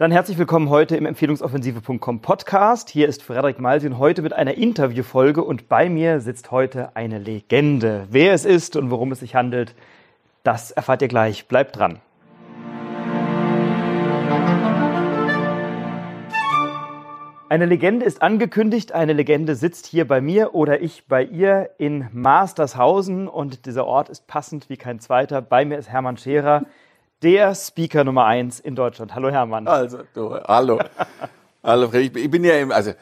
Dann herzlich willkommen heute im Empfehlungsoffensive.com Podcast. Hier ist Frederik Malsin heute mit einer Interviewfolge und bei mir sitzt heute eine Legende. Wer es ist und worum es sich handelt, das erfahrt ihr gleich. Bleibt dran. Eine Legende ist angekündigt, eine Legende sitzt hier bei mir oder ich bei ihr in Mastershausen und dieser Ort ist passend wie kein zweiter. Bei mir ist Hermann Scherer, der Speaker Nummer eins in Deutschland. Hallo Hermann. Also, du, hallo. hallo, ich bin ja im, also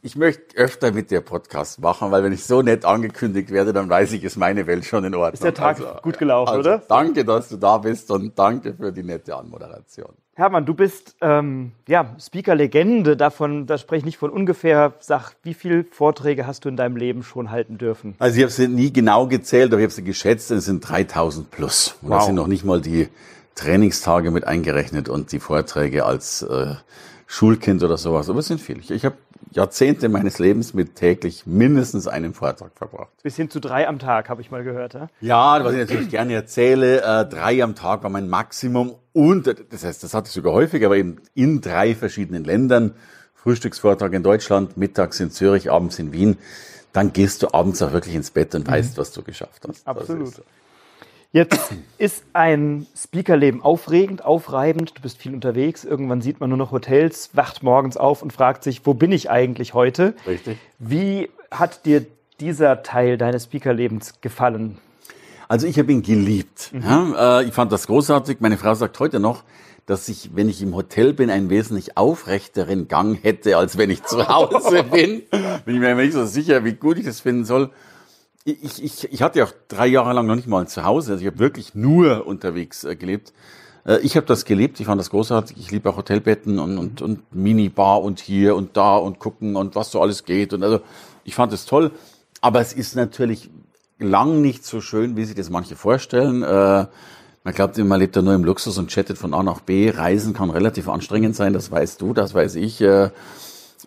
ich möchte öfter mit dir Podcast machen, weil wenn ich so nett angekündigt werde, dann weiß ich, ist meine Welt schon in Ordnung. Ist der Tag also, gut gelaufen, also, oder? Danke, dass du da bist und danke für die nette Anmoderation. Hermann, du bist ähm, ja, Speaker-Legende, davon, da spreche ich nicht von ungefähr. Sag, wie viele Vorträge hast du in deinem Leben schon halten dürfen? Also ich habe sie nie genau gezählt, aber ich habe sie geschätzt, es sind 3000 plus. Und wow. da sind noch nicht mal die Trainingstage mit eingerechnet und die Vorträge als äh, Schulkind oder sowas. Aber es sind viele. Ich habe Jahrzehnte meines Lebens mit täglich mindestens einem Vortrag verbracht. Bis hin zu drei am Tag, habe ich mal gehört. Ja, ja was ich natürlich gerne erzähle, äh, drei am Tag war mein Maximum. Und das heißt, das hatte ich sogar häufig, aber eben in drei verschiedenen Ländern. Frühstücksvortrag in Deutschland, mittags in Zürich, abends in Wien. Dann gehst du abends auch wirklich ins Bett und mhm. weißt, was du geschafft hast. Absolut. Jetzt ist ein Speakerleben aufregend, aufreibend. Du bist viel unterwegs. Irgendwann sieht man nur noch Hotels, wacht morgens auf und fragt sich, wo bin ich eigentlich heute? Richtig. Wie hat dir dieser Teil deines Speakerlebens gefallen? Also ich habe ihn geliebt. Mhm. Ja, äh, ich fand das großartig. Meine Frau sagt heute noch, dass ich, wenn ich im Hotel bin, einen wesentlich aufrechteren Gang hätte, als wenn ich zu Hause bin. bin ich mir nicht so sicher, wie gut ich das finden soll ich, ich, ich hatte ja auch drei Jahre lang noch nicht mal ein Zuhause. Also ich habe wirklich nur unterwegs äh, gelebt. Äh, ich habe das gelebt, ich fand das großartig. Ich liebe auch Hotelbetten und, und, und Minibar und hier und da und gucken und was so alles geht. Und also ich fand es toll. Aber es ist natürlich lang nicht so schön, wie sich das manche vorstellen. Äh, man glaubt, man lebt ja nur im Luxus und chattet von A nach B. Reisen kann relativ anstrengend sein, das weißt du, das weiß ich. Äh,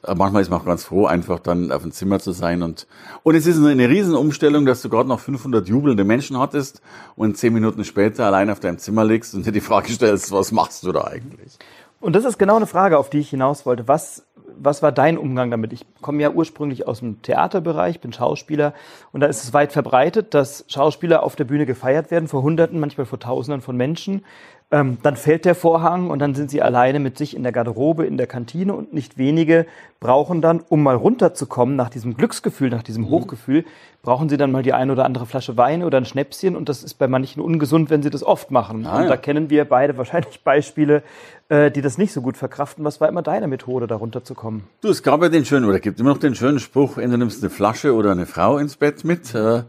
manchmal ist man auch ganz froh, einfach dann auf dem Zimmer zu sein. Und, und es ist eine Riesenumstellung, dass du gerade noch 500 jubelnde Menschen hattest und zehn Minuten später allein auf deinem Zimmer liegst und dir die Frage stellst, was machst du da eigentlich? Und das ist genau eine Frage, auf die ich hinaus wollte. Was, was war dein Umgang damit? Ich komme ja ursprünglich aus dem Theaterbereich, bin Schauspieler und da ist es weit verbreitet, dass Schauspieler auf der Bühne gefeiert werden vor Hunderten, manchmal vor Tausenden von Menschen. Ähm, dann fällt der Vorhang und dann sind sie alleine mit sich in der Garderobe, in der Kantine und nicht wenige brauchen dann, um mal runterzukommen nach diesem Glücksgefühl, nach diesem mhm. Hochgefühl, brauchen sie dann mal die eine oder andere Flasche Wein oder ein Schnäpschen und das ist bei manchen ungesund, wenn sie das oft machen. Ah, und ja. da kennen wir beide wahrscheinlich Beispiele, äh, die das nicht so gut verkraften. Was war immer deine Methode, da runterzukommen? Du, es gab ja den schönen, oder gibt immer noch den schönen Spruch, entweder nimmst eine Flasche oder eine Frau ins Bett mit. Äh,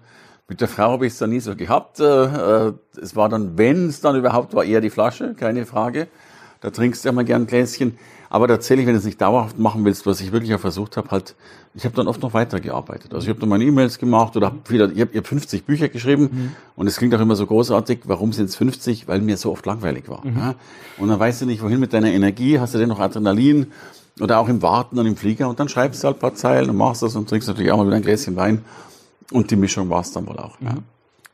mit der Frau habe ich es dann nie so gehabt. Äh, äh, es war dann, wenn es dann überhaupt war, eher die Flasche, keine Frage. Da trinkst du ja mal gern ein Gläschen. Aber tatsächlich, wenn du es nicht dauerhaft machen willst, was ich wirklich auch versucht habe, halt, ich habe dann oft noch weitergearbeitet. Also ich habe dann meine E-Mails gemacht oder hab wieder, ich habe hab 50 Bücher geschrieben mhm. und es klingt auch immer so großartig. Warum sind es 50? Weil mir so oft langweilig war. Mhm. Ja? Und dann weißt du nicht, wohin mit deiner Energie, hast du denn noch Adrenalin oder auch im Warten und im Flieger und dann schreibst du halt ein paar Zeilen und machst das und trinkst natürlich auch mal wieder ein Gläschen Wein. Und die Mischung war es dann wohl auch. Ja.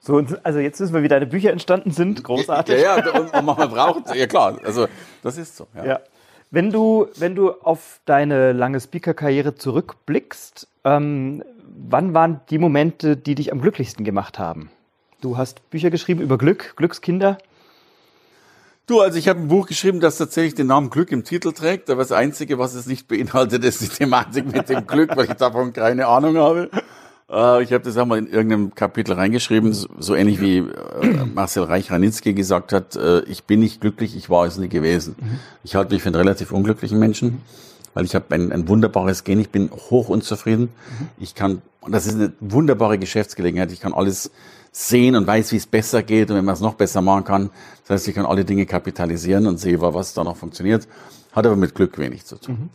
So, also jetzt wissen wir, wie deine Bücher entstanden sind. Großartig. Ja, ja, und, und man braucht, ja klar, also das ist so. Ja. ja. Wenn du, wenn du auf deine lange Speaker-Karriere zurückblickst, ähm, wann waren die Momente, die dich am glücklichsten gemacht haben? Du hast Bücher geschrieben über Glück, Glückskinder. Du, also ich habe ein Buch geschrieben, das tatsächlich den Namen Glück im Titel trägt, aber das Einzige, was es nicht beinhaltet, ist die Thematik mit dem Glück, weil ich davon keine Ahnung habe. Äh, ich habe das auch mal in irgendeinem Kapitel reingeschrieben, so, ähnlich wie äh, Marcel Reich-Ranitzky gesagt hat, äh, ich bin nicht glücklich, ich war es nie gewesen. Ich halte mich für einen relativ unglücklichen Menschen, weil ich habe ein, ein wunderbares Gen, ich bin hoch unzufrieden. Ich kann, und das ist eine wunderbare Geschäftsgelegenheit, ich kann alles sehen und weiß, wie es besser geht und wenn man es noch besser machen kann. Das heißt, ich kann alle Dinge kapitalisieren und sehe, was da noch funktioniert. Hat aber mit Glück wenig zu tun. Mhm.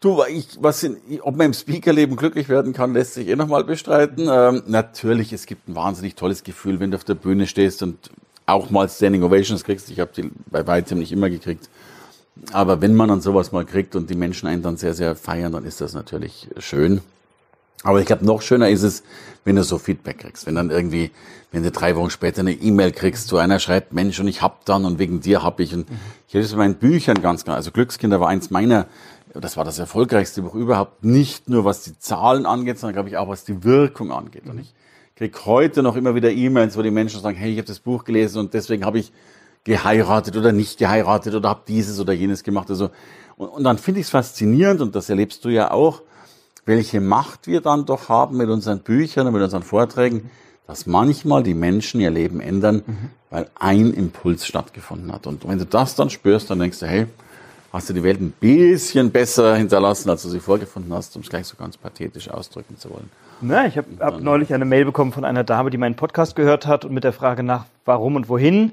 Du, ich, was in, ob man im Speakerleben glücklich werden kann, lässt sich eh nochmal bestreiten. Ähm, natürlich, es gibt ein wahnsinnig tolles Gefühl, wenn du auf der Bühne stehst und auch mal Standing Ovations kriegst. Ich habe die bei weitem nicht immer gekriegt. Aber wenn man dann sowas mal kriegt und die Menschen einen dann sehr, sehr feiern, dann ist das natürlich schön. Aber ich glaube, noch schöner ist es, wenn du so Feedback kriegst. Wenn dann irgendwie, wenn du drei Wochen später eine E-Mail kriegst, so einer schreibt, Mensch, und ich hab dann und wegen dir hab ich. Und mhm. ich habe es in meinen Büchern ganz klar. Also Glückskinder war eins meiner, das war das erfolgreichste Buch überhaupt. Nicht nur was die Zahlen angeht, sondern glaube ich auch was die Wirkung angeht. Und ich krieg heute noch immer wieder E-Mails, wo die Menschen sagen, hey, ich habe das Buch gelesen und deswegen habe ich geheiratet oder nicht geheiratet oder habe dieses oder jenes gemacht. Also und, und dann finde ich es faszinierend und das erlebst du ja auch, welche Macht wir dann doch haben mit unseren Büchern und mit unseren Vorträgen, dass manchmal die Menschen ihr Leben ändern, mhm. weil ein Impuls stattgefunden hat. Und wenn du das dann spürst, dann denkst du, hey, hast du die Welt ein bisschen besser hinterlassen, als du sie vorgefunden hast, um es gleich so ganz pathetisch ausdrücken zu wollen. Na, ich habe hab neulich eine Mail bekommen von einer Dame, die meinen Podcast gehört hat und mit der Frage nach warum und wohin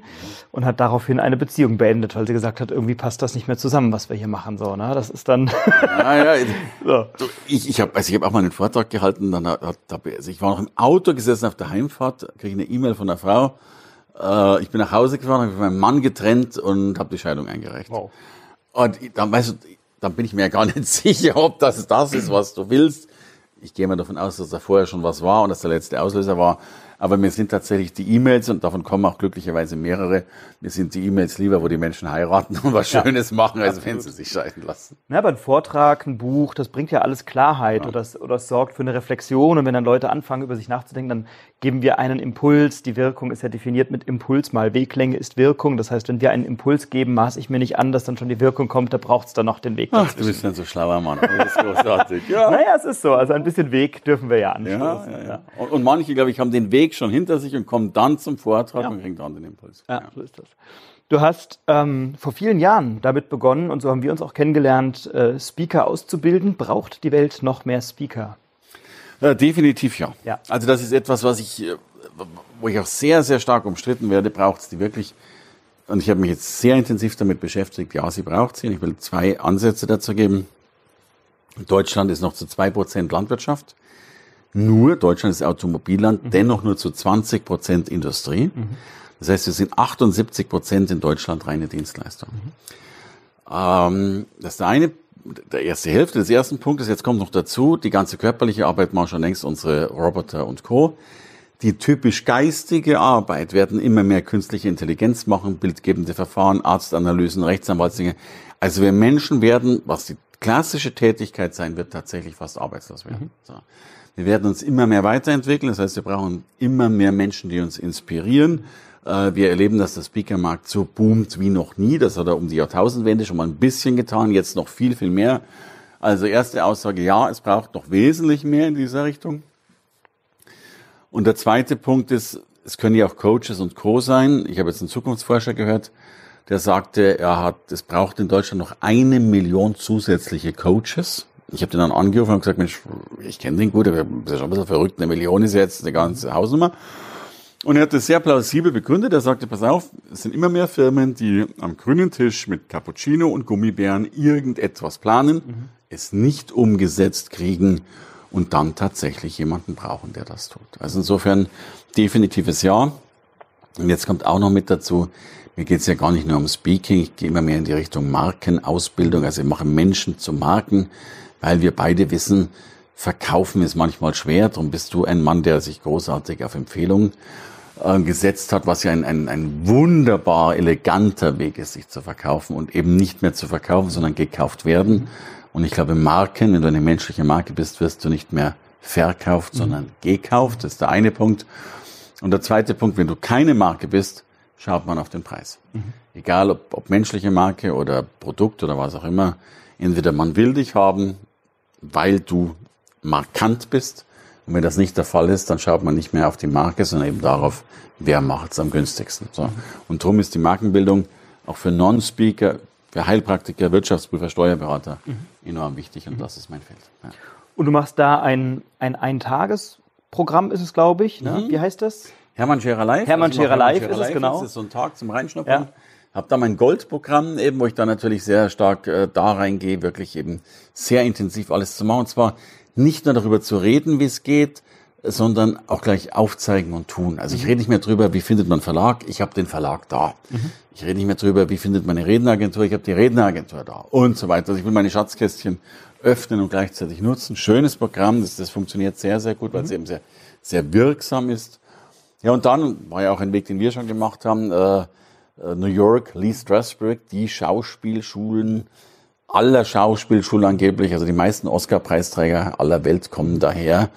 und hat daraufhin eine Beziehung beendet, weil sie gesagt hat, irgendwie passt das nicht mehr zusammen, was wir hier machen. So, ne? Das ist dann. ja, ja. so. Ich, ich habe also ich hab auch mal einen Vortrag gehalten, dann hat, also ich war noch im Auto gesessen auf der Heimfahrt, kriege eine E-Mail von einer Frau. Äh, ich bin nach Hause gefahren, habe meinen Mann getrennt und habe die Scheidung eingereicht. Wow. Und dann, weißt du, dann bin ich mir ja gar nicht sicher, ob das das ist, was du willst. Ich gehe mal davon aus, dass da vorher schon was war und dass der letzte Auslöser war. Aber mir sind tatsächlich die E-Mails, und davon kommen auch glücklicherweise mehrere, mir sind die E-Mails lieber, wo die Menschen heiraten und was ja, Schönes machen, als absolut. wenn sie sich scheiden lassen. Ja, aber ein Vortrag, ein Buch, das bringt ja alles Klarheit ja. oder, es, oder es sorgt für eine Reflexion. Und wenn dann Leute anfangen, über sich nachzudenken, dann geben wir einen Impuls. Die Wirkung ist ja definiert mit Impuls mal Weglänge ist Wirkung. Das heißt, wenn wir einen Impuls geben, maße ich mir nicht an, dass dann schon die Wirkung kommt, da braucht es dann noch den Weg. Ach, du bist dann so schlauer Mann. Das ist großartig. Ja. naja, es ist so. Also ein bisschen Weg dürfen wir ja anschauen. Ja, ja, ja. Und, und manche, glaube ich, haben den Weg schon hinter sich und kommen dann zum Vortrag ja. und kriegen dann den Impuls. Ja, ja, so ist das. Du hast ähm, vor vielen Jahren damit begonnen, und so haben wir uns auch kennengelernt, äh, Speaker auszubilden. Braucht die Welt noch mehr Speaker? Ja, definitiv ja. ja. Also das ist etwas, was ich, äh, wo ich auch sehr, sehr stark umstritten werde. Braucht es die wirklich? Und ich habe mich jetzt sehr intensiv damit beschäftigt. Ja, sie braucht sie. Und ich will zwei Ansätze dazu geben. Deutschland ist noch zu zwei Prozent Landwirtschaft nur, Deutschland ist Automobilland, mhm. dennoch nur zu 20 Prozent Industrie. Mhm. Das heißt, wir sind 78 Prozent in Deutschland reine Dienstleister. Mhm. Ähm, das ist der eine, der erste Hälfte des ersten Punktes. Jetzt kommt noch dazu, die ganze körperliche Arbeit machen schon längst unsere Roboter und Co. Die typisch geistige Arbeit werden immer mehr künstliche Intelligenz machen, bildgebende Verfahren, Arztanalysen, Rechtsanwaltsdinge. Also wir Menschen werden, was die klassische Tätigkeit sein wird, tatsächlich fast arbeitslos werden. Mhm. So. Wir werden uns immer mehr weiterentwickeln. Das heißt, wir brauchen immer mehr Menschen, die uns inspirieren. Äh, wir erleben, dass der Speakermarkt so boomt wie noch nie. Das hat er um die Jahrtausendwende schon mal ein bisschen getan, jetzt noch viel, viel mehr. Also erste Aussage, ja, es braucht noch wesentlich mehr in dieser Richtung. Und der zweite Punkt ist, es können ja auch Coaches und Co. sein. Ich habe jetzt einen Zukunftsforscher gehört, der sagte, er hat, es braucht in Deutschland noch eine Million zusätzliche Coaches. Ich habe den dann angerufen und gesagt, Mensch, ich kenne den gut, aber ist schon ein bisschen verrückt, eine Million ist jetzt eine ganze Hausnummer. Und er hat das sehr plausibel begründet. Er sagte, pass auf, es sind immer mehr Firmen, die am grünen Tisch mit Cappuccino und Gummibären irgendetwas planen, mhm. es nicht umgesetzt kriegen und dann tatsächlich jemanden brauchen, der das tut. Also insofern definitives Ja. Und jetzt kommt auch noch mit dazu, mir geht es ja gar nicht nur um Speaking, ich gehe immer mehr in die Richtung Markenausbildung, also ich mache Menschen zu Marken weil wir beide wissen, verkaufen ist manchmal schwer. Darum bist du ein Mann, der sich großartig auf Empfehlungen äh, gesetzt hat, was ja ein, ein, ein wunderbar eleganter Weg ist, sich zu verkaufen und eben nicht mehr zu verkaufen, sondern gekauft werden. Und ich glaube, Marken, wenn du eine menschliche Marke bist, wirst du nicht mehr verkauft, mhm. sondern gekauft. Das ist der eine Punkt. Und der zweite Punkt, wenn du keine Marke bist, schaut man auf den Preis. Mhm. Egal ob, ob menschliche Marke oder Produkt oder was auch immer. Entweder man will dich haben weil du markant bist. Und wenn das nicht der Fall ist, dann schaut man nicht mehr auf die Marke, sondern eben darauf, wer macht es am günstigsten. So. Und darum ist die Markenbildung auch für Non-Speaker, für Heilpraktiker, Wirtschaftsprüfer, Steuerberater mhm. enorm wichtig und mhm. das ist mein Feld. Ja. Und du machst da ein, ein Eintagesprogramm, ist es, glaube ich. Ne? Mhm. Wie heißt das? Hermann Scherer Live. Hermann also Scherer Live ist es, genau. Das ist so ein Tag zum Reinschnuppern. Ja habe da mein Goldprogramm eben, wo ich da natürlich sehr stark äh, da reingehe, wirklich eben sehr intensiv alles zu machen. Und zwar nicht nur darüber zu reden, wie es geht, sondern auch gleich aufzeigen und tun. Also ich rede nicht mehr drüber, wie findet man Verlag, ich habe den Verlag da. Mhm. Ich rede nicht mehr drüber, wie findet man eine Redneragentur, ich habe die Redneragentur da und so weiter. Also ich will meine Schatzkästchen öffnen und gleichzeitig nutzen. Schönes Programm, das, das funktioniert sehr, sehr gut, weil es eben sehr, sehr wirksam ist. Ja, und dann war ja auch ein Weg, den wir schon gemacht haben, äh New York, Lee Strasberg, die Schauspielschulen aller Schauspielschulen angeblich, also die meisten Oscar-Preisträger aller Welt kommen daher.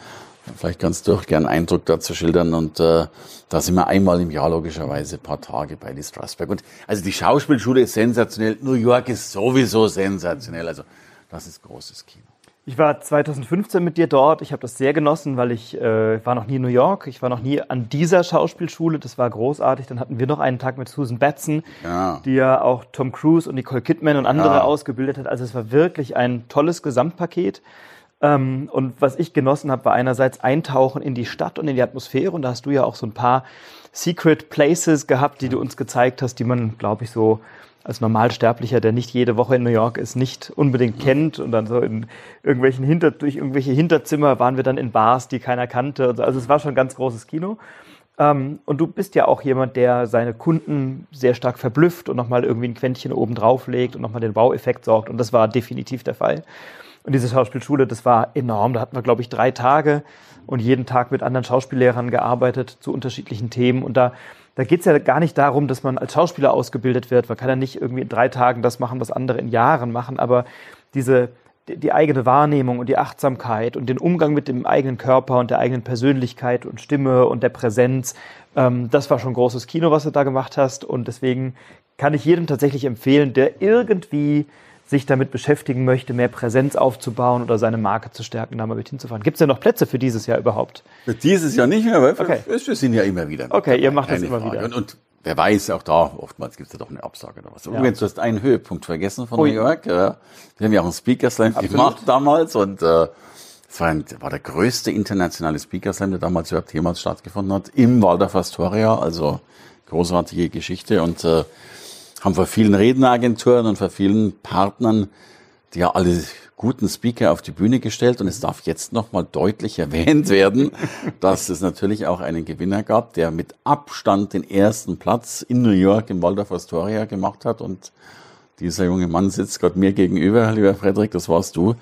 Vielleicht kannst du auch gerne einen Eindruck dazu schildern. Und äh, da sind wir einmal im Jahr logischerweise paar Tage bei Lee Strasberg. Und also die Schauspielschule ist sensationell. New York ist sowieso sensationell. Also das ist großes Kino. Ich war 2015 mit dir dort. Ich habe das sehr genossen, weil ich äh, war noch nie in New York. Ich war noch nie an dieser Schauspielschule. Das war großartig. Dann hatten wir noch einen Tag mit Susan Batson, ja. die ja auch Tom Cruise und Nicole Kidman und andere ja. ausgebildet hat. Also es war wirklich ein tolles Gesamtpaket. Ähm, und was ich genossen habe, war einerseits Eintauchen in die Stadt und in die Atmosphäre. Und da hast du ja auch so ein paar Secret Places gehabt, die du uns gezeigt hast, die man, glaube ich, so als Normalsterblicher, der nicht jede Woche in New York ist, nicht unbedingt kennt. Und dann so in irgendwelchen Hinter, durch irgendwelche Hinterzimmer waren wir dann in Bars, die keiner kannte. Also es war schon ein ganz großes Kino. Ähm, und du bist ja auch jemand, der seine Kunden sehr stark verblüfft und nochmal irgendwie ein Quäntchen oben drauf legt und nochmal den Wow-Effekt sorgt. Und das war definitiv der Fall. Und diese Schauspielschule, das war enorm. Da hatten wir, glaube ich, drei Tage und jeden Tag mit anderen Schauspiellehrern gearbeitet zu unterschiedlichen Themen. Und da da geht es ja gar nicht darum, dass man als Schauspieler ausgebildet wird. Man kann ja nicht irgendwie in drei Tagen das machen, was andere in Jahren machen, aber diese die, eigene Wahrnehmung und die Achtsamkeit und den Umgang mit dem eigenen Körper und der eigenen Persönlichkeit und Stimme und der Präsenz, ähm, das war schon großes Kino, was du da gemacht hast. Und deswegen kann ich jedem tatsächlich empfehlen, der irgendwie sich damit beschäftigen möchte, mehr Präsenz aufzubauen oder seine Marke zu stärken, da mal mit hinzufahren. Gibt es denn noch Plätze für dieses Jahr überhaupt? Für dieses Jahr nicht mehr, weil okay. wir, sind ja immer wieder. Okay, ihr macht das immer Frage. wieder. Und, und, wer weiß, auch da, oftmals gibt es ja doch eine Absage oder was. Ja. Übrigens, du hast einen Höhepunkt vergessen von Ui. New York. Wir haben ja auch einen Speaker Slam gemacht damals und äh, es war, ein, war der größte internationale Speaker Slam, der damals überhaupt jemals stattgefunden hat, im Waldorf Astoria, also großartige Geschichte und äh, haben vor vielen Redneragenturen und vor vielen Partnern, die ja alle guten Speaker auf die Bühne gestellt und es darf jetzt nochmal deutlich erwähnt werden, dass es natürlich auch einen Gewinner gab, der mit Abstand den ersten Platz in New York im Waldorf Astoria gemacht hat und dieser junge Mann sitzt gerade mir gegenüber, lieber Frederik, das warst du.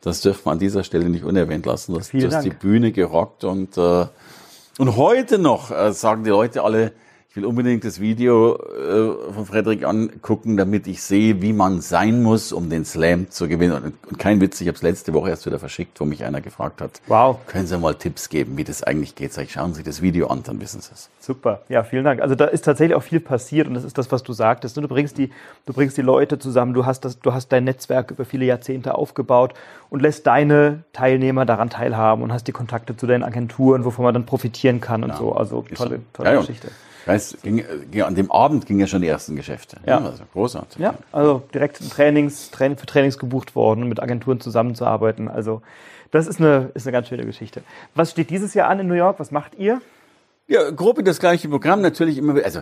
Das dürfen wir an dieser Stelle nicht unerwähnt lassen. Du hast, du hast die Bühne gerockt und, äh, und heute noch äh, sagen die Leute alle, ich will unbedingt das Video äh, von Frederik angucken, damit ich sehe, wie man sein muss, um den Slam zu gewinnen. Und, kein Witz, ich habe es letzte Woche erst wieder verschickt, wo mich einer gefragt hat. Wow. Können Sie mal Tipps geben, wie das eigentlich geht? Sag ich, schauen Sie das Video an, dann wissen Sie es. Super, ja, vielen Dank. Also da ist tatsächlich auch viel passiert und das ist das, was du sagtest. Du bringst die, du bringst die Leute zusammen, du hast, das, du hast dein Netzwerk über viele Jahrzehnte aufgebaut und lässt deine Teilnehmer daran teilhaben und hast die Kontakte zu deinen Agenturen, wovon man dann profitieren kann und ja, so. Also tolle, tolle ja, Geschichte. Weiß, ging, ging, an dem Abend gingen ja schon die ersten Geschäfte. Ja. Also großartig. Ja, also direkt Trainings, Training, für Trainings gebucht worden, mit Agenturen zusammenzuarbeiten. Also das ist eine, ist eine ganz schöne Geschichte. Was steht dieses Jahr an in New York? Was macht ihr? Ja, grob das gleiche Programm natürlich immer. Also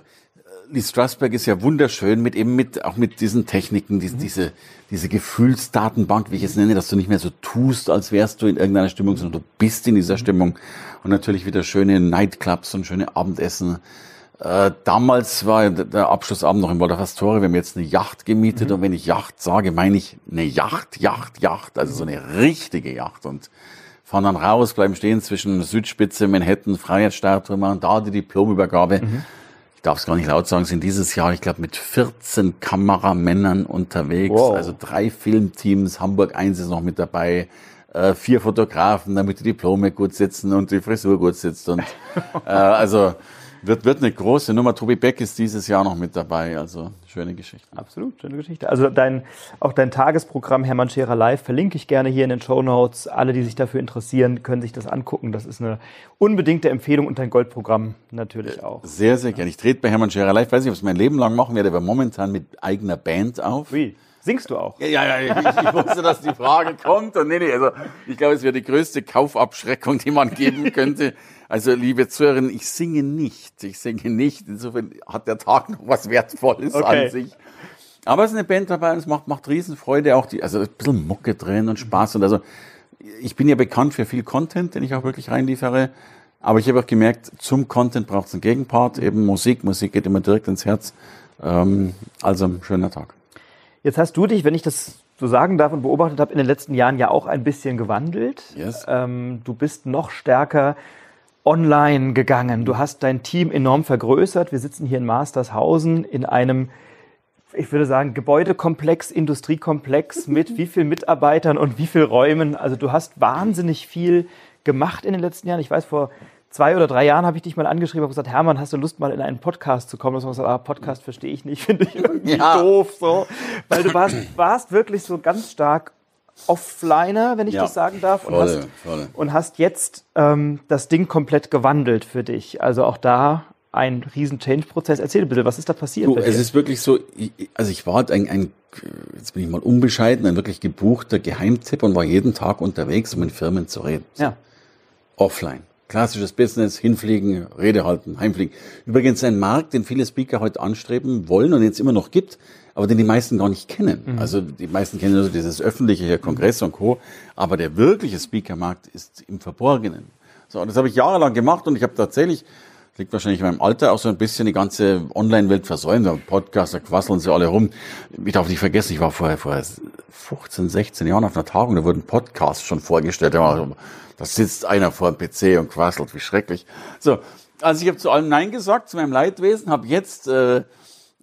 Lee Strasberg ist ja wunderschön mit eben mit auch mit diesen Techniken, diese, mhm. diese diese Gefühlsdatenbank, wie ich es nenne, dass du nicht mehr so tust, als wärst du in irgendeiner Stimmung, sondern du bist in dieser mhm. Stimmung und natürlich wieder schöne Nightclubs und schöne Abendessen äh, damals war der Abschlussabend noch in Waldorf Astoria. Wir haben jetzt eine Yacht gemietet. Mhm. Und wenn ich Yacht sage, meine ich eine Yacht, Yacht, Yacht. Also so eine richtige Yacht. Und fahren dann raus, bleiben stehen zwischen Südspitze, Manhattan, Freiheitsstatue, machen da die Diplomübergabe. Mhm. Ich darf es gar nicht laut sagen, sind dieses Jahr, ich glaube, mit 14 Kameramännern unterwegs. Wow. Also drei Filmteams, Hamburg 1 ist noch mit dabei äh, vier Fotografen, damit die Diplome gut sitzen und die Frisur gut sitzt. Und äh, also wird, wird eine große Nummer. Tobi Beck ist dieses Jahr noch mit dabei. Also schöne Geschichte. Absolut, schöne Geschichte. Also dein, auch dein Tagesprogramm Hermann Scherer Live verlinke ich gerne hier in den Show Notes. Alle, die sich dafür interessieren, können sich das angucken. Das ist eine unbedingte Empfehlung und dein Goldprogramm natürlich auch. Sehr, sehr gerne. Ich trete bei Hermann Scherer Live. Weiß nicht, ob ich es mein Leben lang machen werde, aber momentan mit eigener Band auf. Wie? Singst du auch? Ja, ja, ja. Ich, ich wusste, dass die Frage kommt. Und nee, nee, also ich glaube, es wäre die größte Kaufabschreckung, die man geben könnte. Also, liebe Zuhörerinnen, ich singe nicht. Ich singe nicht. Insofern hat der Tag noch was Wertvolles okay. an sich. Aber es ist eine Band dabei und es macht, macht Riesenfreude. Auch die, also ein bisschen Mucke drin und Spaß. Und also, ich bin ja bekannt für viel Content, den ich auch wirklich reinliefere. Aber ich habe auch gemerkt, zum Content braucht es einen Gegenpart, eben Musik. Musik geht immer direkt ins Herz. Ähm, also schöner Tag. Jetzt hast du dich, wenn ich das so sagen darf und beobachtet habe, in den letzten Jahren ja auch ein bisschen gewandelt. Yes. Ähm, du bist noch stärker online gegangen. Du hast dein Team enorm vergrößert. Wir sitzen hier in Mastershausen in einem, ich würde sagen, Gebäudekomplex, Industriekomplex mit wie vielen Mitarbeitern und wie vielen Räumen. Also du hast wahnsinnig viel gemacht in den letzten Jahren. Ich weiß, vor zwei oder drei Jahren habe ich dich mal angeschrieben und gesagt, Hermann, hast du Lust mal in einen Podcast zu kommen? Und gesagt, ah, Podcast verstehe ich nicht, finde ich irgendwie ja. doof, so. Weil du warst, warst wirklich so ganz stark Offliner, wenn ich ja. das sagen darf, und, voll, hast, voll. und hast jetzt ähm, das Ding komplett gewandelt für dich. Also auch da ein riesen Change-Prozess. Erzähl bitte, was ist da passiert? Du, es ist wirklich so, also ich war ein, ein, jetzt bin ich mal unbescheiden, ein wirklich gebuchter Geheimtipp und war jeden Tag unterwegs, um in Firmen zu reden. Ja. Offline. Klassisches Business, hinfliegen, Rede halten, heimfliegen. Übrigens ein Markt, den viele Speaker heute anstreben wollen und jetzt immer noch gibt, aber den die meisten gar nicht kennen. Mhm. Also die meisten kennen also dieses öffentliche hier, Kongress und Co. Aber der wirkliche Speakermarkt ist im Verborgenen. So, und das habe ich jahrelang gemacht und ich habe tatsächlich, liegt wahrscheinlich in meinem Alter, auch so ein bisschen die ganze Online-Welt versäumt. Podcaster quasseln sie alle rum. Ich darf nicht vergessen, ich war vorher vor 15, 16 Jahren auf einer Tagung, da wurden Podcasts schon vorgestellt. Da sitzt einer vor dem PC und quasselt, wie schrecklich. So, also ich habe zu allem Nein gesagt, zu meinem Leidwesen, habe jetzt äh,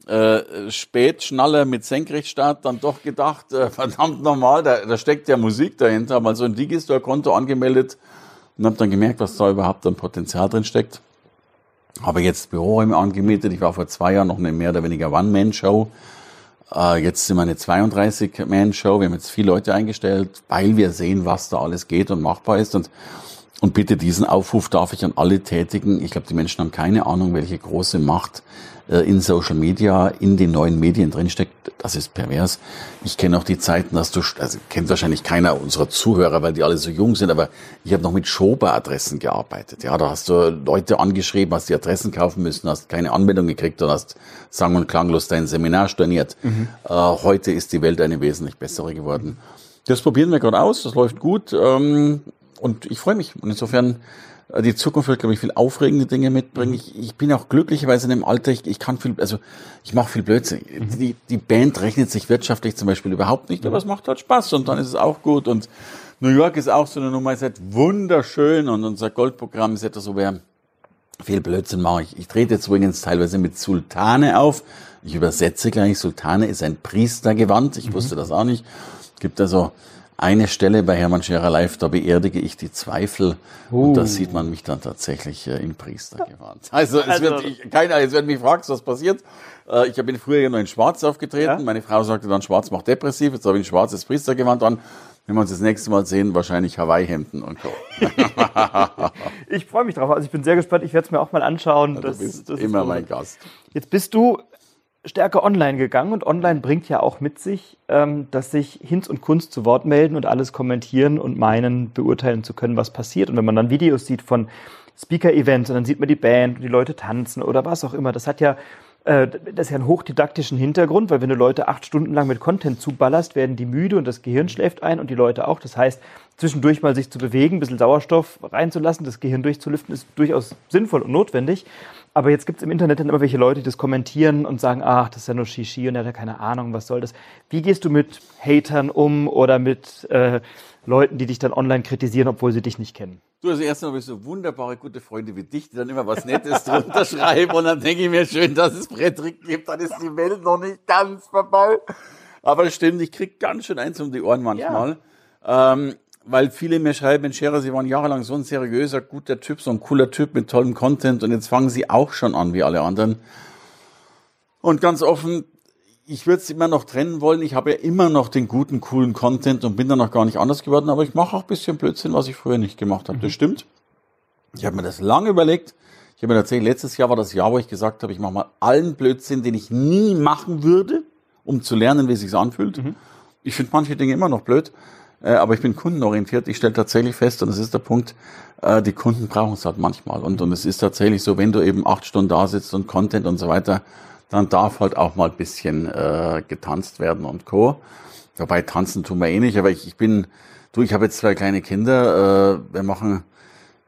äh, Spätschnaller mit Senkrechtstart dann doch gedacht, äh, verdammt nochmal, da, da steckt ja Musik dahinter, mal so ein Digistore-Konto angemeldet und habe dann gemerkt, was da überhaupt an Potenzial drin steckt. Habe jetzt Büroräume angemietet. Ich war vor zwei Jahren noch eine mehr oder weniger One-Man-Show. Äh, jetzt sind wir eine 32-Man-Show. Wir haben jetzt viele Leute eingestellt, weil wir sehen, was da alles geht und machbar ist. Und, und bitte diesen Aufruf darf ich an alle tätigen. Ich glaube, die Menschen haben keine Ahnung, welche große Macht äh, in Social Media, in den neuen Medien drinsteckt, das ist pervers. Ich kenne auch die Zeiten, dass du, also kennt wahrscheinlich keiner unserer Zuhörer, weil die alle so jung sind, aber ich habe noch mit Schober-Adressen gearbeitet. Ja, da hast du Leute angeschrieben, hast die Adressen kaufen müssen, hast keine Anmeldung gekriegt und hast sang- und klanglos dein Seminar storniert. Mhm. Äh, heute ist die Welt eine wesentlich bessere geworden. Das probieren wir gerade aus, das läuft gut ähm, und ich freue mich. Und insofern die Zukunft wird, glaube ich, viel aufregende Dinge mitbringen. Ich, ich bin auch glücklicherweise in dem Alter, ich, ich kann viel, also ich mache viel Blödsinn. Mhm. Die, die Band rechnet sich wirtschaftlich zum Beispiel überhaupt nicht, aber es macht halt Spaß und dann ist es auch gut. Und New York ist auch so eine Nummer, ist halt wunderschön und unser Goldprogramm ist etwas, wo wir viel Blödsinn machen. Ich, ich trete jetzt übrigens teilweise mit Sultane auf. Ich übersetze gleich, Sultane ist ein Priestergewand. Ich mhm. wusste das auch nicht. Es gibt also eine Stelle bei Hermann Scherer Live, da beerdige ich die Zweifel uh. und da sieht man mich dann tatsächlich äh, im Priestergewand. Also, es also, wird ich, keiner, jetzt wird mich fragt, was passiert. Äh, ich bin früher ja nur in Schwarz aufgetreten. Ja? Meine Frau sagte dann, Schwarz macht depressiv. Jetzt habe ich ein schwarzes Priestergewand an. Wenn wir uns das nächste Mal sehen, wahrscheinlich Hawaii-Hemden und Co. ich freue mich drauf. Also ich bin sehr gespannt. Ich werde es mir auch mal anschauen. Also du bist das immer mein Gast. Jetzt bist du stärker online gegangen und online bringt ja auch mit sich, ähm, dass sich Hinz und Kunst zu Wort melden und alles kommentieren und meinen, beurteilen zu können, was passiert. Und wenn man dann Videos sieht von Speaker-Events und dann sieht man die Band und die Leute tanzen oder was auch immer, das hat ja das ist ja einen hochdidaktischen Hintergrund, weil wenn du Leute acht Stunden lang mit Content zuballerst, werden die müde und das Gehirn schläft ein und die Leute auch. Das heißt, zwischendurch mal sich zu bewegen, ein bisschen Sauerstoff reinzulassen, das Gehirn durchzulüften, ist durchaus sinnvoll und notwendig. Aber jetzt gibt es im Internet dann immer welche Leute, die das kommentieren und sagen, ach, das ist ja nur Shishi und er hat ja keine Ahnung, was soll das. Wie gehst du mit Hatern um oder mit äh, Leuten, die dich dann online kritisieren, obwohl sie dich nicht kennen? Du, also erstmal habe ich so wunderbare, gute Freunde wie dich, die dann immer was Nettes drunter schreiben und dann denke ich mir schön, dass es Patrick gibt, dann ist die Welt noch nicht ganz vorbei. Aber das stimmt, ich krieg ganz schön eins um die Ohren manchmal. Ja. Ähm, weil viele mir schreiben, Mensch, Scherer, Sie waren jahrelang so ein seriöser, guter Typ, so ein cooler Typ mit tollem Content und jetzt fangen Sie auch schon an wie alle anderen. Und ganz offen, ich würde es immer noch trennen wollen. Ich habe ja immer noch den guten, coolen Content und bin dann noch gar nicht anders geworden, aber ich mache auch ein bisschen Blödsinn, was ich früher nicht gemacht habe. Mhm. Das stimmt. Ich habe mir das lange überlegt. Ich habe mir erzählt, letztes Jahr war das Jahr, wo ich gesagt habe, ich mache mal allen Blödsinn, den ich nie machen würde, um zu lernen, wie es sich anfühlt. Mhm. Ich finde manche Dinge immer noch blöd. Äh, aber ich bin kundenorientiert. Ich stelle tatsächlich fest, und das ist der Punkt, äh, die Kunden brauchen es halt manchmal. Und, und es ist tatsächlich so, wenn du eben acht Stunden da sitzt und Content und so weiter, dann darf halt auch mal ein bisschen äh, getanzt werden und Co. Wobei tanzen tun wir eh nicht, aber ich, ich bin, du, ich habe jetzt zwei kleine Kinder, äh, wir machen,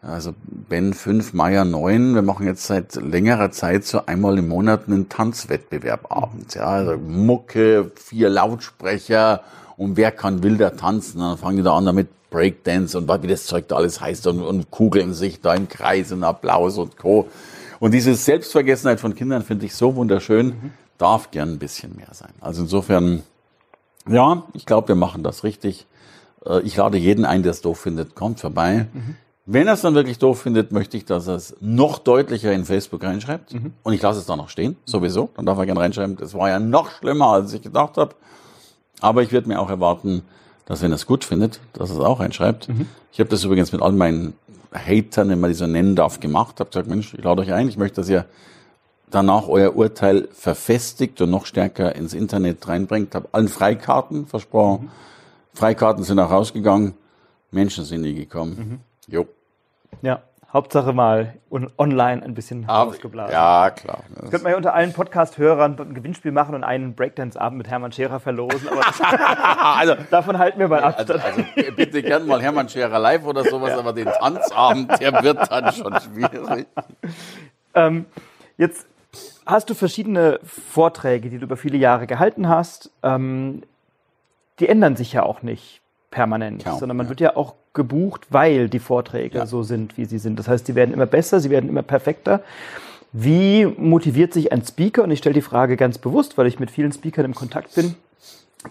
also Ben fünf, Maya neun, wir machen jetzt seit längerer Zeit so einmal im Monat einen Tanzwettbewerb abends, ja, also Mucke, vier Lautsprecher und wer kann wilder tanzen, dann fangen die da an damit Breakdance und wie das Zeug da alles heißt und, und kugeln sich da im Kreis und Applaus und Co. Und diese Selbstvergessenheit von Kindern finde ich so wunderschön, mhm. darf gern ein bisschen mehr sein. Also insofern, ja, ich glaube, wir machen das richtig. Äh, ich lade jeden ein, der es doof findet, kommt vorbei. Mhm. Wenn er es dann wirklich doof findet, möchte ich, dass er es noch deutlicher in Facebook reinschreibt. Mhm. Und ich lasse es da noch stehen, sowieso. Dann darf er gerne reinschreiben. Das war ja noch schlimmer, als ich gedacht habe. Aber ich werde mir auch erwarten, dass wenn er es gut findet, dass er es auch reinschreibt. Mhm. Ich habe das übrigens mit all meinen Hatern, wenn man die so nennen darf, gemacht. Habe gesagt, Mensch, ich lade euch ein. Ich möchte, dass ihr danach euer Urteil verfestigt und noch stärker ins Internet reinbringt. Habe allen Freikarten versprochen. Mhm. Freikarten sind auch rausgegangen. Menschen sind nie gekommen. Mhm. Jo. Ja, Hauptsache mal online ein bisschen ah, aufgeblasen. Ja, klar. Das könnte man ja unter allen Podcast-Hörern ein Gewinnspiel machen und einen Breakdance-Abend mit Hermann Scherer verlosen. also, davon halten wir mal ab. Also, also, bitte gern mal Hermann Scherer live oder sowas, ja. aber den Tanzabend, der wird dann schon schwierig. Ähm, jetzt hast du verschiedene Vorträge, die du über viele Jahre gehalten hast. Ähm, die ändern sich ja auch nicht permanent, Kaum, sondern man ja. wird ja auch gebucht, weil die Vorträge ja. so sind, wie sie sind. Das heißt, die werden immer besser, sie werden immer perfekter. Wie motiviert sich ein Speaker? Und ich stelle die Frage ganz bewusst, weil ich mit vielen Speakern im Kontakt bin,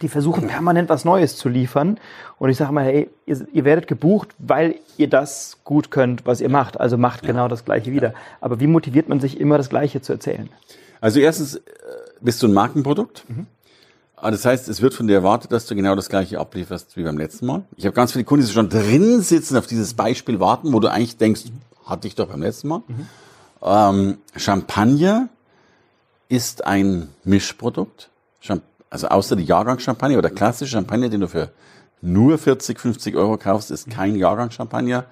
die versuchen permanent was Neues zu liefern. Und ich sage mal, hey, ihr, ihr, werdet gebucht, weil ihr das gut könnt, was ihr macht. Also macht ja. genau das Gleiche wieder. Aber wie motiviert man sich immer das Gleiche zu erzählen? Also erstens äh, bist du ein Markenprodukt. Mhm. Aber das heißt, es wird von dir erwartet, dass du genau das gleiche ablieferst wie beim letzten Mal. Ich habe ganz viele Kunden, die schon drin sitzen, auf dieses Beispiel warten, wo du eigentlich denkst, hatte ich doch beim letzten Mal. Mhm. Ähm, Champagner ist ein Mischprodukt. Also außer die Jahrgangschampagner oder klassische Champagner, den du für nur 40, 50 Euro kaufst, ist kein Jahrgangschampagner.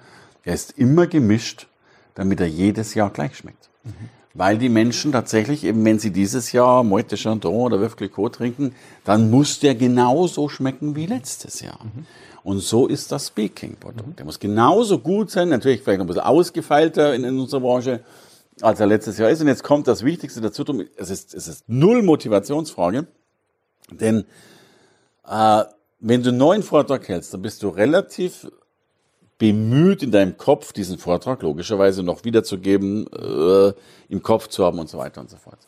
Er ist immer gemischt, damit er jedes Jahr gleich schmeckt. Mhm. Weil die Menschen tatsächlich, eben wenn sie dieses Jahr Moite Chandon oder Veuve Clicquot trinken, dann muss der genauso schmecken wie letztes Jahr. Mhm. Und so ist das Speaking-Produkt. Mhm. Der muss genauso gut sein, natürlich vielleicht noch ein bisschen ausgefeilter in, in unserer Branche, als er letztes Jahr ist. Und jetzt kommt das Wichtigste dazu, es ist, es ist null Motivationsfrage, denn äh, wenn du einen neuen Vortrag hältst, dann bist du relativ bemüht, in deinem Kopf diesen Vortrag logischerweise noch wiederzugeben, äh, im Kopf zu haben und so weiter und so fort.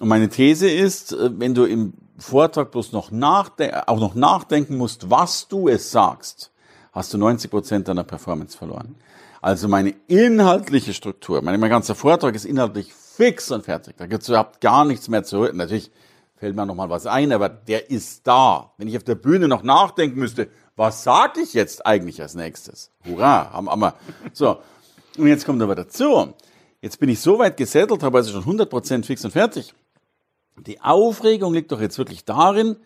Und meine These ist, äh, wenn du im Vortrag bloß noch auch noch nachdenken musst, was du es sagst, hast du 90 Prozent deiner Performance verloren. Also meine inhaltliche Struktur, mein, mein ganzer Vortrag ist inhaltlich fix und fertig. Da gibt es überhaupt gar nichts mehr zu hören. Natürlich fällt mir noch mal was ein, aber der ist da. Wenn ich auf der Bühne noch nachdenken müsste, was sage ich jetzt eigentlich als nächstes? Hurra, haben wir. So, und jetzt kommt aber dazu. Jetzt bin ich so weit gesettelt, habe also schon 100% fix und fertig. Die Aufregung liegt doch jetzt wirklich darin,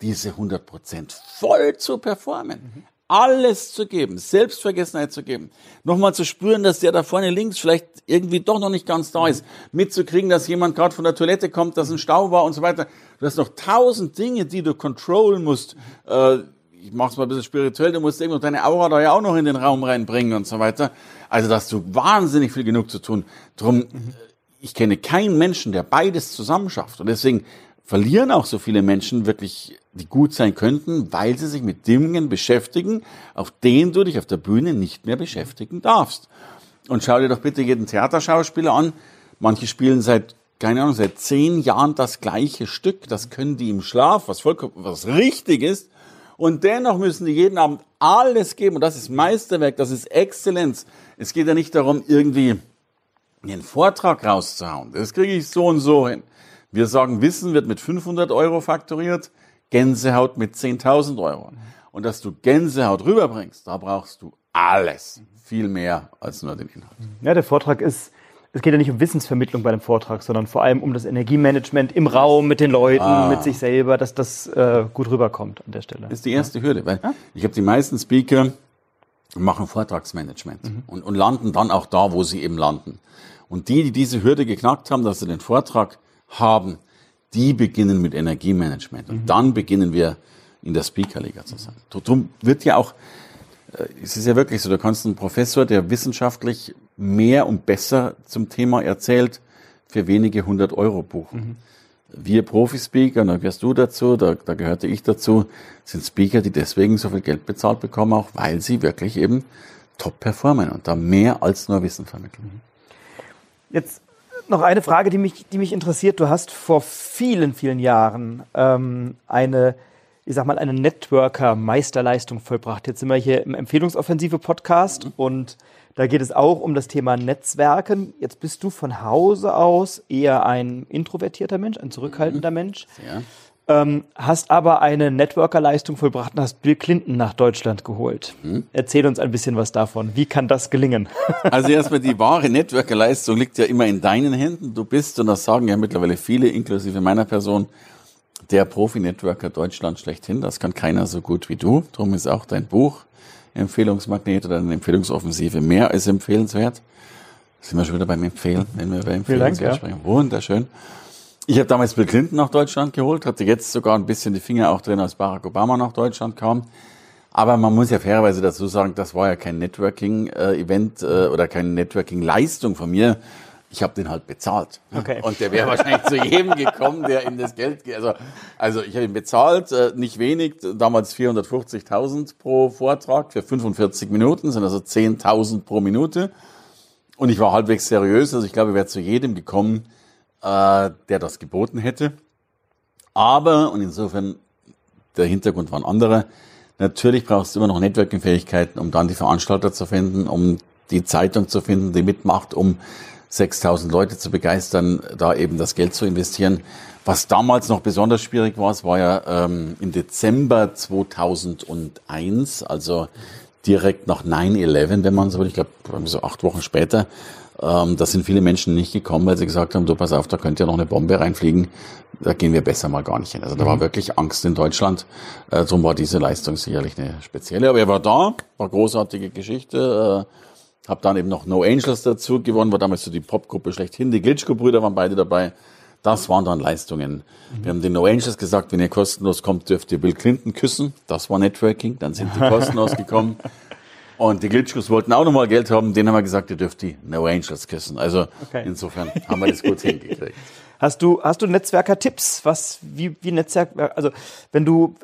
diese 100% voll zu performen. Mhm. Alles zu geben, Selbstvergessenheit zu geben. Nochmal zu spüren, dass der da vorne links vielleicht irgendwie doch noch nicht ganz da ist. Mitzukriegen, dass jemand gerade von der Toilette kommt, dass ein Stau war und so weiter. Du hast noch tausend Dinge, die du controllen musst. Äh, ich mach's mal ein bisschen spirituell, du musst irgendwo deine Aura da ja auch noch in den Raum reinbringen und so weiter. Also da hast du wahnsinnig viel genug zu tun. Drum, ich kenne keinen Menschen, der beides zusammen schafft. Und deswegen verlieren auch so viele Menschen wirklich, die gut sein könnten, weil sie sich mit Dingen beschäftigen, auf denen du dich auf der Bühne nicht mehr beschäftigen darfst. Und schau dir doch bitte jeden Theaterschauspieler an. Manche spielen seit keine Ahnung, seit zehn Jahren das gleiche Stück. Das können die im Schlaf, was vollkommen, was richtig ist. Und dennoch müssen die jeden Abend alles geben. Und das ist Meisterwerk, das ist Exzellenz. Es geht ja nicht darum, irgendwie einen Vortrag rauszuhauen. Das kriege ich so und so hin. Wir sagen, Wissen wird mit 500 Euro faktoriert, Gänsehaut mit 10.000 Euro. Und dass du Gänsehaut rüberbringst, da brauchst du alles. Viel mehr als nur den Inhalt. Ja, der Vortrag ist es geht ja nicht um Wissensvermittlung bei dem Vortrag, sondern vor allem um das Energiemanagement im Raum mit den Leuten, ah. mit sich selber, dass das äh, gut rüberkommt an der Stelle. Das ist die erste ja. Hürde, weil ja? ich habe die meisten Speaker machen Vortragsmanagement mhm. und, und landen dann auch da, wo sie eben landen. Und die, die diese Hürde geknackt haben, dass sie den Vortrag haben, die beginnen mit Energiemanagement. Und mhm. dann beginnen wir in der Speakerliga zu sein. Darum wird ja auch, äh, es ist ja wirklich so, du kannst einen Professor, der wissenschaftlich mehr und besser zum Thema erzählt, für wenige hundert Euro buchen. Mhm. Wir Profi-Speaker, da gehörst du dazu, da, da gehörte ich dazu, sind Speaker, die deswegen so viel Geld bezahlt bekommen, auch weil sie wirklich eben top performen und da mehr als nur Wissen vermitteln. Mhm. Jetzt noch eine Frage, die mich, die mich interessiert. Du hast vor vielen, vielen Jahren ähm, eine, ich sag mal, eine Networker-Meisterleistung vollbracht. Jetzt sind wir hier im Empfehlungsoffensive-Podcast mhm. und da geht es auch um das Thema Netzwerken. Jetzt bist du von Hause aus eher ein introvertierter Mensch, ein zurückhaltender mhm. Mensch. Ja. Ähm, hast aber eine Networker-Leistung vollbracht und hast Bill Clinton nach Deutschland geholt. Hm. Erzähl uns ein bisschen was davon. Wie kann das gelingen? Also erstmal die wahre Networker-Leistung liegt ja immer in deinen Händen. Du bist, und das sagen ja mittlerweile viele, inklusive meiner Person, der Profi-Networker Deutschland schlechthin. Das kann keiner so gut wie du. Darum ist auch dein Buch Empfehlungsmagnet oder eine Empfehlungsoffensive mehr als empfehlenswert. Sind wir schon wieder beim Empfehlen, wenn wir über Empfehlungswert ja. sprechen. Wunderschön. Ich habe damals Bill Clinton nach Deutschland geholt, hatte jetzt sogar ein bisschen die Finger auch drin, als Barack Obama nach Deutschland kam. Aber man muss ja fairerweise dazu sagen, das war ja kein Networking-Event äh, oder keine Networking-Leistung von mir. Ich habe den halt bezahlt. Okay. Und der wäre wahrscheinlich zu jedem gekommen, der ihm das Geld, also, also ich habe ihn bezahlt, äh, nicht wenig, damals 450.000 pro Vortrag für 45 Minuten, sind also 10.000 pro Minute. Und ich war halbwegs seriös, also ich glaube, ich wäre zu jedem gekommen, äh, der das geboten hätte. Aber, und insofern, der Hintergrund war ein anderer, natürlich brauchst du immer noch Networking-Fähigkeiten, um dann die Veranstalter zu finden, um die Zeitung zu finden, die mitmacht, um 6000 Leute zu begeistern, da eben das Geld zu investieren. Was damals noch besonders schwierig war, es war ja ähm, im Dezember 2001, also direkt nach 9-11, wenn man so will, ich glaube so acht Wochen später, ähm, da sind viele Menschen nicht gekommen, weil sie gesagt haben, du pass auf, da könnte ja noch eine Bombe reinfliegen, da gehen wir besser mal gar nicht hin. Also da war mhm. wirklich Angst in Deutschland, äh, darum war diese Leistung sicherlich eine spezielle. Aber er war da, war großartige Geschichte, äh, hab dann eben noch No Angels dazu gewonnen, war damals so die Popgruppe schlechthin. Die Glitschko-Brüder waren beide dabei. Das waren dann Leistungen. Mhm. Wir haben den No Angels gesagt, wenn ihr kostenlos kommt, dürft ihr Bill Clinton küssen. Das war Networking. Dann sind die kostenlos gekommen. Und die Glitschkos wollten auch nochmal Geld haben. Denen haben wir gesagt, ihr dürft die No Angels küssen. Also okay. insofern haben wir das gut hingekriegt. Hast du, hast du Netzwerker-Tipps? Was, wie, wie Netzwerk, also wenn du,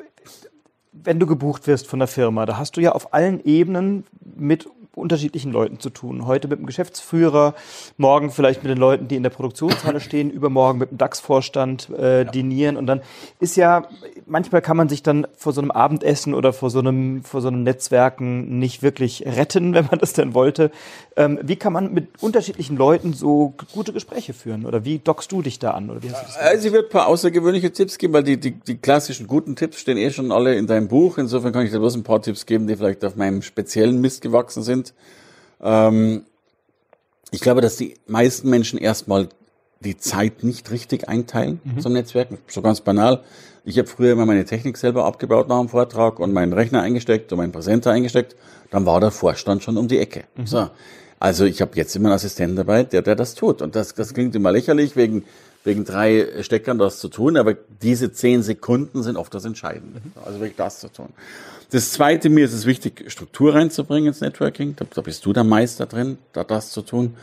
wenn du gebucht wirst von der Firma, da hast du ja auf allen Ebenen mit unterschiedlichen Leuten zu tun. Heute mit dem Geschäftsführer, morgen vielleicht mit den Leuten, die in der Produktionshalle stehen, übermorgen mit dem DAX-Vorstand äh, ja. dinieren. Und dann ist ja, manchmal kann man sich dann vor so einem Abendessen oder vor so einem, vor so einem Netzwerken nicht wirklich retten, wenn man das denn wollte. Ähm, wie kann man mit unterschiedlichen Leuten so gute Gespräche führen? Oder wie dockst du dich da an? Oder wie hast du das also ich würde ein paar außergewöhnliche Tipps geben, weil die, die, die klassischen guten Tipps stehen eh schon alle in deinem Buch. Insofern kann ich dir bloß ein paar Tipps geben, die vielleicht auf meinem speziellen Mist gewachsen sind sind. Ähm, ich glaube, dass die meisten Menschen erstmal die Zeit nicht richtig einteilen mhm. zum Netzwerken. So ganz banal. Ich habe früher immer meine Technik selber abgebaut nach dem Vortrag und meinen Rechner eingesteckt und meinen Präsenter eingesteckt. Dann war der Vorstand schon um die Ecke. Mhm. So. Also ich habe jetzt immer einen Assistenten dabei, der, der das tut. Und das, das klingt immer lächerlich, wegen, wegen drei Steckern das zu tun, aber diese zehn Sekunden sind oft das Entscheidende. Mhm. Also wirklich das zu tun. Das zweite, mir ist es wichtig, Struktur reinzubringen ins Networking. Da, da bist du der Meister drin, da das zu tun.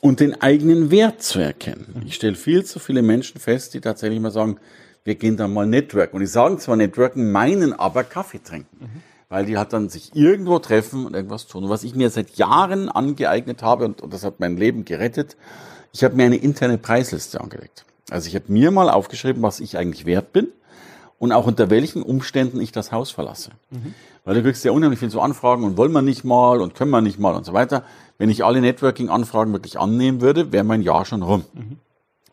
Und den eigenen Wert zu erkennen. Ich stelle viel zu viele Menschen fest, die tatsächlich mal sagen, wir gehen da mal Networken. Und die sagen zwar Networken, meinen aber Kaffee trinken. Mhm. Weil die halt dann sich irgendwo treffen und irgendwas tun. Und was ich mir seit Jahren angeeignet habe, und, und das hat mein Leben gerettet, ich habe mir eine interne Preisliste angelegt. Also ich habe mir mal aufgeschrieben, was ich eigentlich wert bin und auch unter welchen Umständen ich das Haus verlasse. Mhm. Weil du kriegst ja unheimlich viel so Anfragen und wollen wir nicht mal und können wir nicht mal und so weiter. Wenn ich alle Networking-Anfragen wirklich annehmen würde, wäre mein Jahr schon rum. Mhm.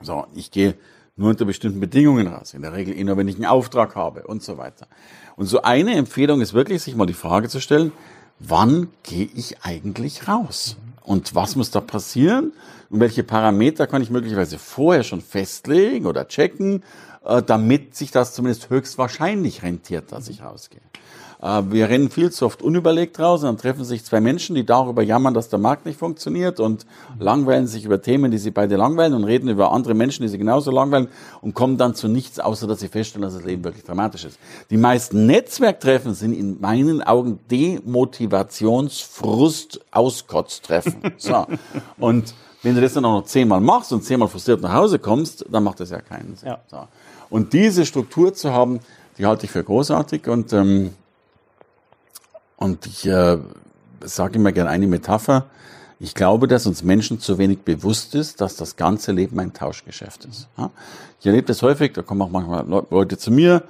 So, ich gehe nur unter bestimmten Bedingungen raus. In der Regel eh nur, wenn ich einen Auftrag habe und so weiter. Und so eine Empfehlung ist wirklich, sich mal die Frage zu stellen, wann gehe ich eigentlich raus? Und was muss da passieren? Und welche Parameter kann ich möglicherweise vorher schon festlegen oder checken? äh, damit sich das zumindest höchstwahrscheinlich rentiert, dass ich rausgehe. Äh, wir rennen viel zu oft unüberlegt raus und dann treffen sich zwei Menschen, die darüber jammern, dass der Markt nicht funktioniert und langweilen sich über Themen, die sie beide langweilen und reden über andere Menschen, die sie genauso langweilen und kommen dann zu nichts, außer dass sie feststellen, dass das Leben wirklich dramatisch ist. Die meisten Netzwerktreffen sind in meinen Augen Demotivationsfrust Auskotztreffen. So. Und wenn du das dann auch noch zehnmal machst und zehnmal frustriert nach Hause kommst, dann macht das ja keinen Sinn. Ja. So. Und diese Struktur zu haben, die halte ich für großartig und ähm, und ich äh, sage immer gerne eine Metapher. Ich glaube, dass uns Menschen zu wenig bewusst ist, dass das ganze Leben ein Tauschgeschäft ist. Ich erlebe das häufig, da kommen auch manchmal Leute zu mir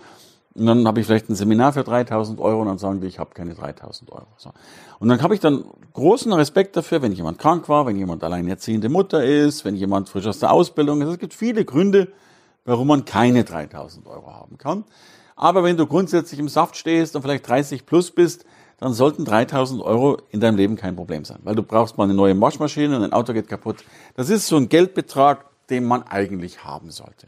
und dann habe ich vielleicht ein Seminar für 3000 Euro und dann sagen die, ich habe keine 3000 Euro. So. Und dann habe ich dann großen Respekt dafür, wenn jemand krank war, wenn jemand alleinerziehende Mutter ist, wenn jemand frisch aus der Ausbildung ist. Es gibt viele Gründe, warum man keine 3000 Euro haben kann. Aber wenn du grundsätzlich im Saft stehst und vielleicht 30 plus bist, dann sollten 3000 Euro in deinem Leben kein Problem sein, weil du brauchst mal eine neue Waschmaschine und ein Auto geht kaputt. Das ist so ein Geldbetrag, den man eigentlich haben sollte.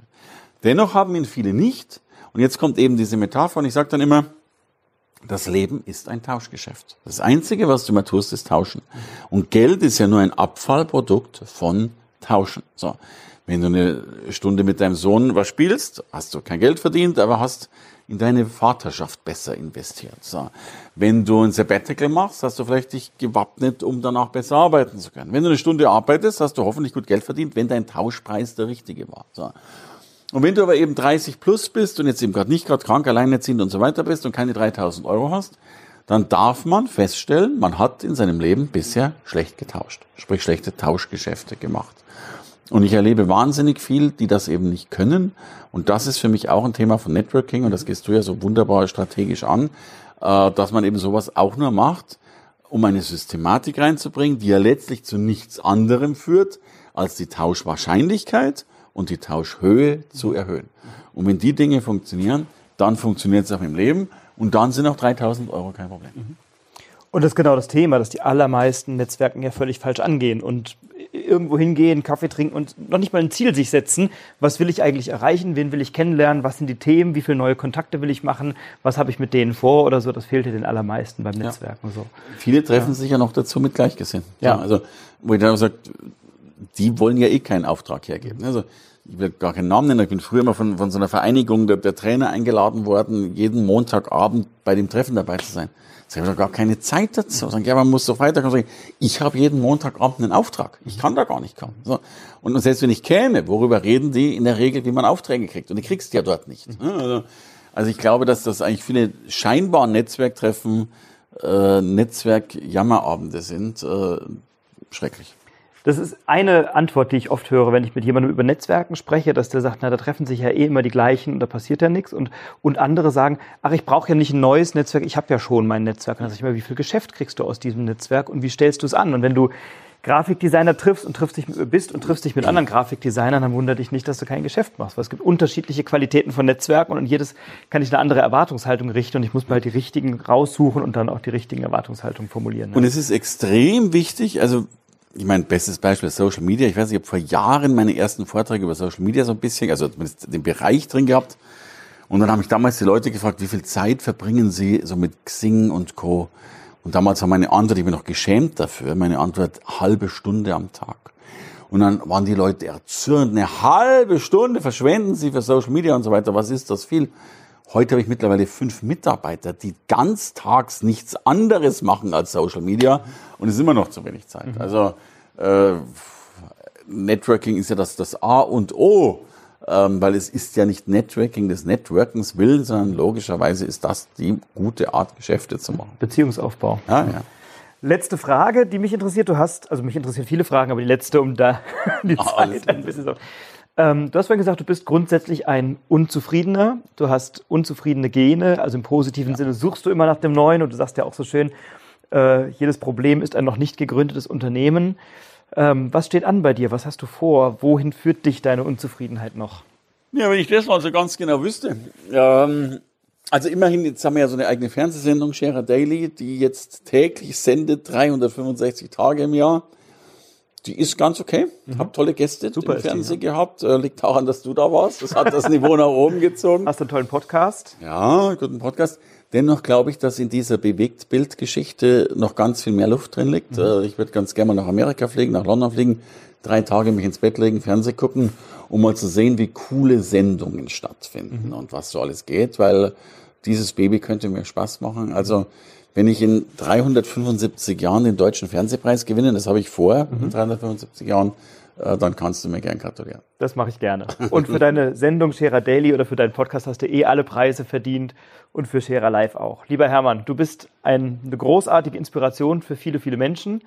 Dennoch haben ihn viele nicht. Und jetzt kommt eben diese Metapher und ich sage dann immer, das Leben ist ein Tauschgeschäft. Das Einzige, was du mal tust, ist tauschen. Und Geld ist ja nur ein Abfallprodukt von Tauschen. So. Wenn du eine Stunde mit deinem Sohn was spielst, hast du kein Geld verdient, aber hast in deine Vaterschaft besser investiert. So. Wenn du ein Sabbatical machst, hast du vielleicht dich gewappnet, um danach besser arbeiten zu können. Wenn du eine Stunde arbeitest, hast du hoffentlich gut Geld verdient, wenn dein Tauschpreis der richtige war. So. Und wenn du aber eben 30 plus bist und jetzt eben gerade nicht gerade krank, alleinerziehend und so weiter bist und keine 3000 Euro hast, dann darf man feststellen, man hat in seinem Leben bisher schlecht getauscht, sprich schlechte Tauschgeschäfte gemacht. Und ich erlebe wahnsinnig viel, die das eben nicht können. Und das ist für mich auch ein Thema von Networking. Und das gehst du ja so wunderbar strategisch an, äh, dass man eben sowas auch nur macht, um eine Systematik reinzubringen, die ja letztlich zu nichts anderem führt, als die Tauschwahrscheinlichkeit und die Tauschhöhe zu erhöhen. Und wenn die Dinge funktionieren, dann funktioniert es auch im Leben. Und dann sind auch 3000 Euro kein Problem. Und das ist genau das Thema, dass die allermeisten Netzwerken ja völlig falsch angehen und irgendwo hingehen, Kaffee trinken und noch nicht mal ein Ziel sich setzen. Was will ich eigentlich erreichen? Wen will ich kennenlernen? Was sind die Themen? Wie viele neue Kontakte will ich machen? Was habe ich mit denen vor oder so? Das fehlte den allermeisten beim Netzwerken. Ja. So. Viele treffen ja. sich ja noch dazu mit Gleichgesinnten. Ja. Also, wo ich dann sage, die wollen ja eh keinen Auftrag hergeben. Also, ich will gar keinen Namen nennen, ich bin früher mal von, von so einer Vereinigung der, der Trainer eingeladen worden, jeden Montagabend bei dem Treffen dabei zu sein. Jetzt habe ich doch gar keine Zeit dazu. Sagen, ja, man muss so weiterkommen. Ich habe jeden Montagabend einen Auftrag. Ich kann da gar nicht kommen. So. Und selbst wenn ich käme, worüber reden die in der Regel, wie man Aufträge kriegt? Und die kriegst du ja dort nicht. Also, also ich glaube, dass das eigentlich viele scheinbar Netzwerktreffen, äh, Netzwerk-Jammerabende sind. Äh, schrecklich. Das ist eine Antwort, die ich oft höre, wenn ich mit jemandem über Netzwerken spreche, dass der sagt, na, da treffen sich ja eh immer die gleichen und da passiert ja nichts. Und, und andere sagen, ach, ich brauche ja nicht ein neues Netzwerk, ich habe ja schon mein Netzwerk. Und dann sage ich immer, wie viel Geschäft kriegst du aus diesem Netzwerk und wie stellst du es an? Und wenn du Grafikdesigner triffst und triffst dich bist und triffst dich mit anderen Grafikdesignern, dann wundert dich nicht, dass du kein Geschäft machst. Weil es gibt unterschiedliche Qualitäten von Netzwerken und jedes kann ich eine andere Erwartungshaltung richten und ich muss mal halt die richtigen raussuchen und dann auch die richtigen Erwartungshaltungen formulieren. Und es ist extrem wichtig, also ich meine, bestes Beispiel Social Media. Ich weiß, ich habe vor Jahren meine ersten Vorträge über Social Media so ein bisschen, also den Bereich drin gehabt. Und dann habe ich damals die Leute gefragt, wie viel Zeit verbringen sie so mit Xing und Co. Und damals war meine Antwort, ich bin noch geschämt dafür, meine Antwort halbe Stunde am Tag. Und dann waren die Leute erzürnt, eine halbe Stunde verschwenden sie für Social Media und so weiter. Was ist das viel? Heute habe ich mittlerweile fünf Mitarbeiter, die ganztags nichts anderes machen als Social Media und es ist immer noch zu wenig Zeit. Mhm. Also äh, Networking ist ja das, das A und O, ähm, weil es ist ja nicht Networking des Networkens will, sondern logischerweise ist das die gute Art, Geschäfte zu machen. Beziehungsaufbau. Ja, ja. Letzte Frage, die mich interessiert. Du hast, also mich interessieren viele Fragen, aber die letzte, um da die Zeit ein bisschen so. Ähm, du hast vorhin gesagt, du bist grundsätzlich ein Unzufriedener. Du hast unzufriedene Gene, also im positiven ja. Sinne suchst du immer nach dem Neuen und du sagst ja auch so schön, äh, jedes Problem ist ein noch nicht gegründetes Unternehmen. Ähm, was steht an bei dir? Was hast du vor? Wohin führt dich deine Unzufriedenheit noch? Ja, wenn ich das mal so ganz genau wüsste. Ähm, also immerhin, jetzt haben wir ja so eine eigene Fernsehsendung, Scherer Daily, die jetzt täglich sendet, 365 Tage im Jahr. Die ist ganz okay. Mhm. Hab tolle Gäste Super im ist die, Fernsehen gehabt. Äh, liegt daran, dass du da warst. Das hat das Niveau nach oben gezogen. Hast du einen tollen Podcast? Ja, guten Podcast. Dennoch glaube ich, dass in dieser Bewegtbildgeschichte noch ganz viel mehr Luft drin liegt. Äh, Ich würde ganz gerne mal nach Amerika fliegen, nach London fliegen, drei Tage mich ins Bett legen, Fernsehen gucken, um mal zu sehen, wie coole Sendungen stattfinden und was so alles geht, weil dieses Baby könnte mir Spaß machen. Also wenn ich in 375 Jahren den deutschen Fernsehpreis gewinne, das habe ich vor, in 375 Jahren, äh, dann kannst du mir gern gratulieren. Das mache ich gerne. Und für deine Sendung Scherer Daily oder für deinen Podcast hast du eh alle Preise verdient und für Scherer Live auch. Lieber Hermann, du bist ein, eine großartige Inspiration für viele, viele Menschen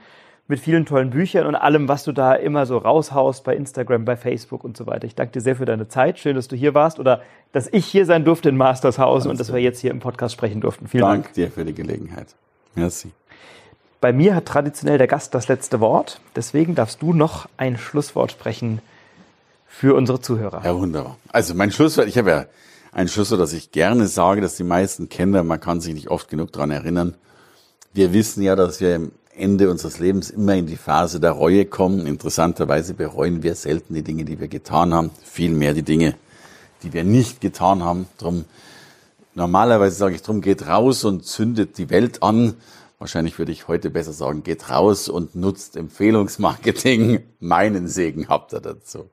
mit vielen tollen Büchern und allem, was du da immer so raushaust bei Instagram, bei Facebook und so weiter. Ich danke dir sehr für deine Zeit. Schön, dass du hier warst oder dass ich hier sein durfte in Mastershausen und dass wir jetzt hier im Podcast sprechen durften. Vielen Dank. Dank dir für die Gelegenheit. Merci. Bei mir hat traditionell der Gast das letzte Wort. Deswegen darfst du noch ein Schlusswort sprechen für unsere Zuhörer. Ja, wunderbar. Also mein Schlusswort, ich habe ja ein Schlusswort, das ich gerne sage, dass die meisten kennen, man kann sich nicht oft genug daran erinnern. Wir wissen ja, dass wir am Ende unseres Lebens immer in die Phase der Reue kommen. Interessanterweise bereuen wir selten die Dinge, die wir getan haben, vielmehr die Dinge, die wir nicht getan haben. Drum, normalerweise sage ich drum, geht raus und zündet die Welt an. Wahrscheinlich würde ich heute besser sagen, geht raus und nutzt Empfehlungsmarketing. Meinen Segen habt ihr dazu.